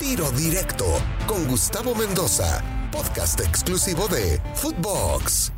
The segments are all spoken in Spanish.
Tiro Directo con Gustavo Mendoza, podcast exclusivo de Footbox.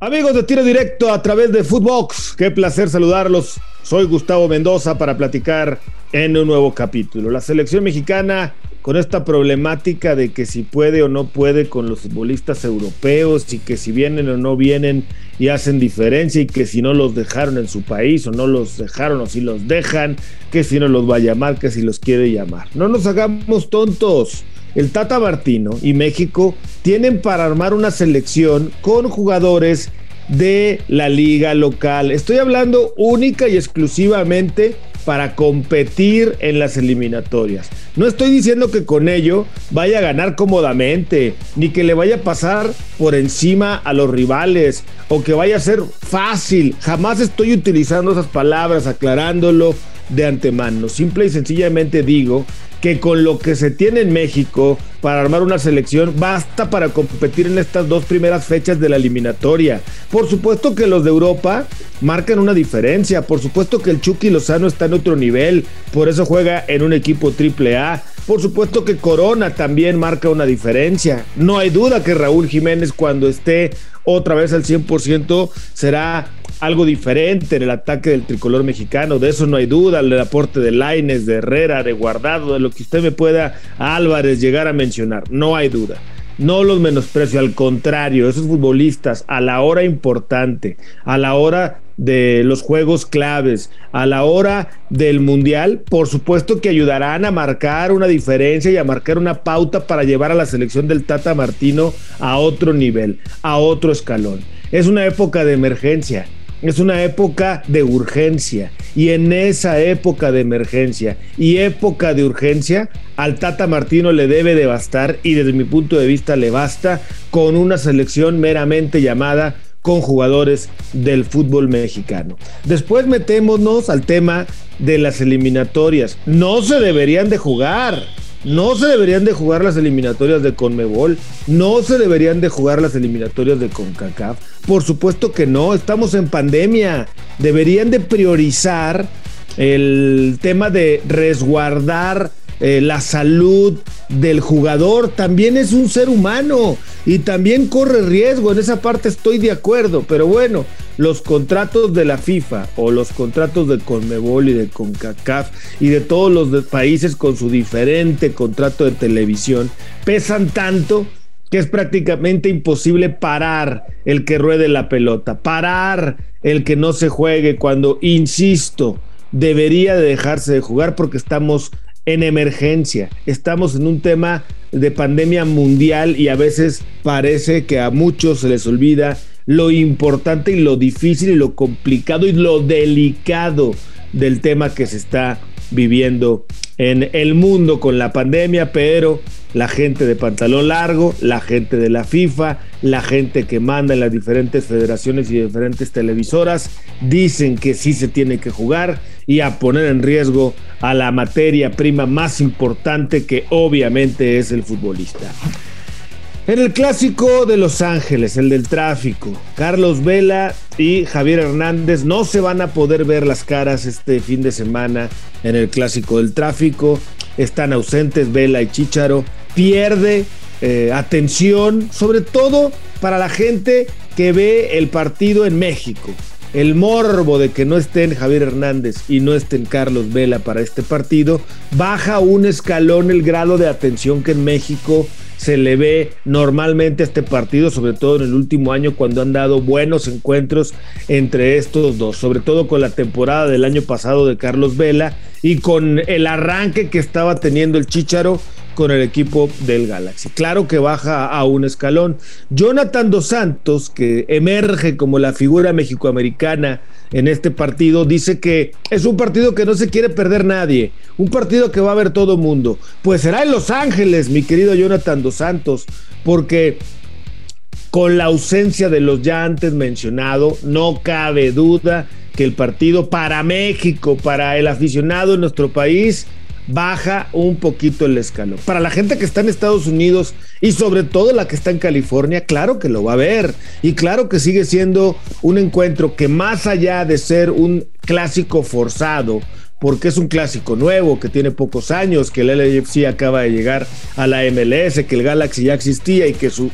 Amigos de Tiro Directo a través de Footbox, qué placer saludarlos. Soy Gustavo Mendoza para platicar en un nuevo capítulo. La selección mexicana con esta problemática de que si puede o no puede con los futbolistas europeos y que si vienen o no vienen y hacen diferencia y que si no los dejaron en su país o no los dejaron o si los dejan, que si no los va a llamar, que si los quiere llamar. No nos hagamos tontos. El Tata Martino y México tienen para armar una selección con jugadores de la liga local. Estoy hablando única y exclusivamente para competir en las eliminatorias. No estoy diciendo que con ello vaya a ganar cómodamente, ni que le vaya a pasar por encima a los rivales, o que vaya a ser fácil. Jamás estoy utilizando esas palabras, aclarándolo de antemano. Simple y sencillamente digo que con lo que se tiene en México para armar una selección basta para competir en estas dos primeras fechas de la eliminatoria. Por supuesto que los de Europa marcan una diferencia, por supuesto que el Chucky Lozano está en otro nivel, por eso juega en un equipo triple A. Por supuesto que Corona también marca una diferencia. No hay duda que Raúl Jiménez cuando esté otra vez al 100% será algo diferente en el ataque del tricolor mexicano, de eso no hay duda, el aporte de Laines, de Herrera, de Guardado, de lo que usted me pueda, Álvarez, llegar a mencionar, no hay duda. No los menosprecio, al contrario, esos futbolistas a la hora importante, a la hora de los juegos claves, a la hora del mundial, por supuesto que ayudarán a marcar una diferencia y a marcar una pauta para llevar a la selección del Tata Martino a otro nivel, a otro escalón. Es una época de emergencia, es una época de urgencia y en esa época de emergencia y época de urgencia al Tata Martino le debe de bastar y desde mi punto de vista le basta con una selección meramente llamada con jugadores del fútbol mexicano. Después metémonos al tema de las eliminatorias. No se deberían de jugar. No se deberían de jugar las eliminatorias de Conmebol, no se deberían de jugar las eliminatorias de CONCACAF. Por supuesto que no, estamos en pandemia. Deberían de priorizar el tema de resguardar eh, la salud del jugador. También es un ser humano y también corre riesgo. En esa parte estoy de acuerdo, pero bueno, los contratos de la FIFA o los contratos de Conmebol y de CONCACAF y de todos los países con su diferente contrato de televisión pesan tanto que es prácticamente imposible parar el que ruede la pelota, parar el que no se juegue cuando, insisto, debería de dejarse de jugar porque estamos en emergencia, estamos en un tema de pandemia mundial y a veces parece que a muchos se les olvida lo importante y lo difícil y lo complicado y lo delicado del tema que se está viviendo en el mundo con la pandemia, pero la gente de pantalón largo, la gente de la FIFA, la gente que manda en las diferentes federaciones y diferentes televisoras, dicen que sí se tiene que jugar y a poner en riesgo a la materia prima más importante que obviamente es el futbolista. En el clásico de Los Ángeles, el del tráfico, Carlos Vela y Javier Hernández no se van a poder ver las caras este fin de semana en el clásico del tráfico. Están ausentes Vela y Chicharo. Pierde eh, atención, sobre todo para la gente que ve el partido en México. El morbo de que no estén Javier Hernández y no estén Carlos Vela para este partido baja un escalón el grado de atención que en México se le ve normalmente a este partido, sobre todo en el último año cuando han dado buenos encuentros entre estos dos, sobre todo con la temporada del año pasado de Carlos Vela y con el arranque que estaba teniendo el Chicharo con el equipo del Galaxy. Claro que baja a un escalón. Jonathan Dos Santos, que emerge como la figura mexicoamericana en este partido, dice que es un partido que no se quiere perder nadie, un partido que va a ver todo mundo. Pues será en Los Ángeles, mi querido Jonathan Dos Santos, porque con la ausencia de los ya antes mencionado, no cabe duda que el partido para México, para el aficionado en nuestro país, baja un poquito el escalón. Para la gente que está en Estados Unidos y sobre todo la que está en California, claro que lo va a ver. Y claro que sigue siendo un encuentro que más allá de ser un clásico forzado, porque es un clásico nuevo, que tiene pocos años, que el LAFC acaba de llegar a la MLS, que el Galaxy ya existía y que su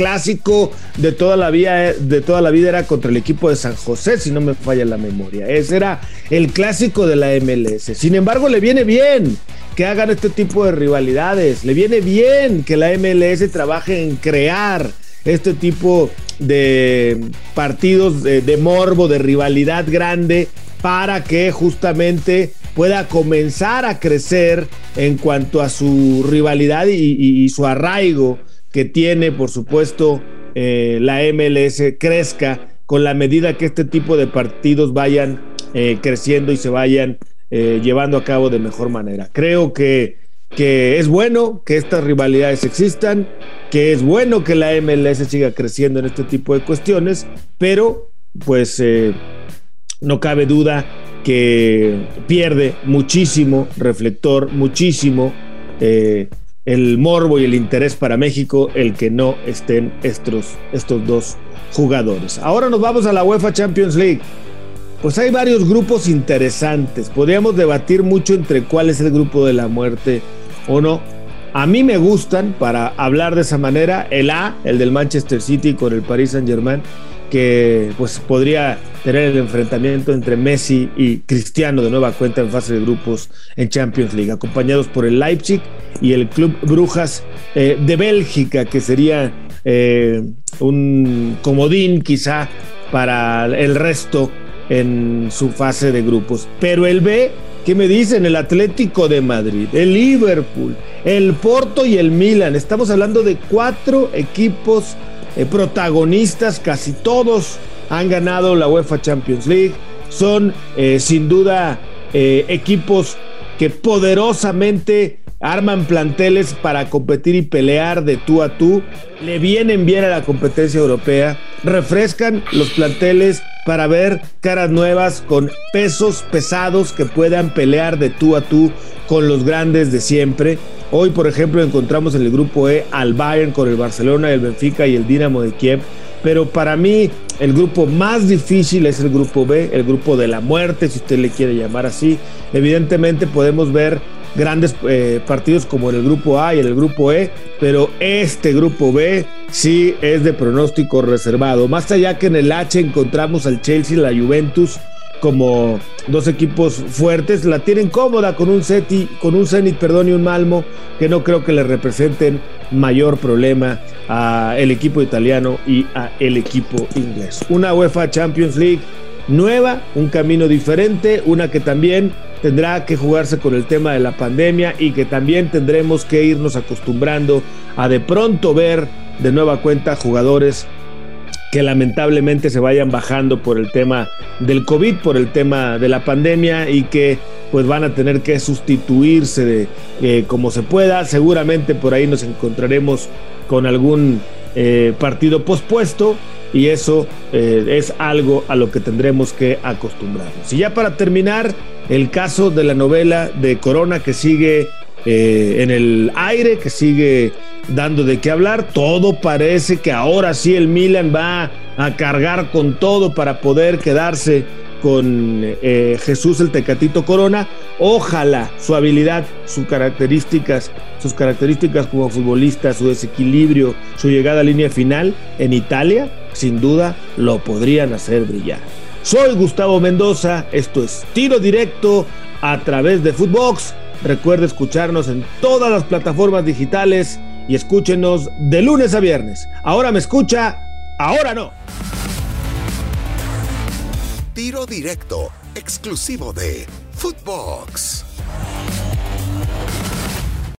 clásico de toda la vida de toda la vida era contra el equipo de San José, si no me falla la memoria. Ese era el clásico de la MLS. Sin embargo, le viene bien que hagan este tipo de rivalidades. Le viene bien que la MLS trabaje en crear este tipo de partidos de, morbo, de rivalidad grande, para que justamente pueda comenzar a crecer en cuanto a su rivalidad y, su arraigo que tiene, por supuesto, eh, la MLS crezca con la medida que este tipo de partidos vayan eh, creciendo y se vayan eh, llevando a cabo de mejor manera. Creo que, que es bueno que estas rivalidades existan, que es bueno que la MLS siga creciendo en este tipo de cuestiones, pero pues no cabe duda que pierde muchísimo reflector, muchísimo el morbo y el interés para México el que no estén estos, estos dos jugadores. Ahora nos vamos a la UEFA Champions League. Pues hay varios grupos interesantes. Podríamos debatir mucho entre cuál es el grupo de la muerte o no. A mí me gustan, para hablar de esa manera, el A, el del Manchester City con el Paris Saint Germain, que pues podría tener el enfrentamiento entre Messi y Cristiano de nueva cuenta en fase de grupos en Champions League, acompañados por el Leipzig y el Club Brujas eh, de Bélgica, que sería eh, un comodín quizá para el resto en su fase de grupos. Pero el B ¿Qué me dicen? El Atlético de Madrid, el Liverpool, el Porto y el Milan. Estamos hablando de cuatro equipos eh, protagonistas, casi todos han ganado la UEFA Champions League. Son eh, sin duda eh, equipos que poderosamente arman planteles para competir y pelear de tú a tú, le vienen bien a la competencia europea, refrescan los planteles para ver caras nuevas con pesos pesados que puedan pelear de tú a tú con los grandes de siempre. Hoy, por ejemplo, encontramos en el grupo E al Bayern con el Barcelona, el Benfica y el Dinamo de Kiev. Pero para mí el grupo más difícil es el grupo B, el grupo de la muerte, si usted le quiere llamar así. Evidentemente podemos ver grandes eh, partidos como en el grupo A y en el grupo E, pero este grupo B sí es de pronóstico reservado. Más allá que en el H encontramos al Chelsea la Juventus como dos equipos fuertes, la tienen cómoda con un Ceti, con un Zenit, perdón, y un Malmo que no creo que le representen mayor problema a el equipo italiano y a el equipo inglés. Una UEFA Champions League nueva, un camino diferente, una que también tendrá que jugarse con el tema de la pandemia y que también tendremos que irnos acostumbrando a de pronto ver de nueva cuenta jugadores que lamentablemente se vayan bajando por el tema del COVID, por el tema de la pandemia y que pues van a tener que sustituirse eh, como se pueda. Seguramente por ahí nos encontraremos con algún eh, partido pospuesto y eso eh, es algo a lo que tendremos que acostumbrarnos. Y ya para terminar, el caso de la novela de Corona que sigue eh, en el aire, que sigue dando de qué hablar. Todo parece que ahora sí el Milan va a cargar con todo para poder quedarse con eh, Jesús el Tecatito Corona. Ojalá su habilidad, sus características, sus características como futbolista, su desequilibrio, su llegada a línea final en Italia, sin duda lo podrían hacer brillar. Soy Gustavo Mendoza, esto es Tiro Directo a través de Footbox. Recuerde escucharnos en todas las plataformas digitales y escúchenos de lunes a viernes. Ahora me escucha, ahora no. Tiro Directo, exclusivo de Footbox.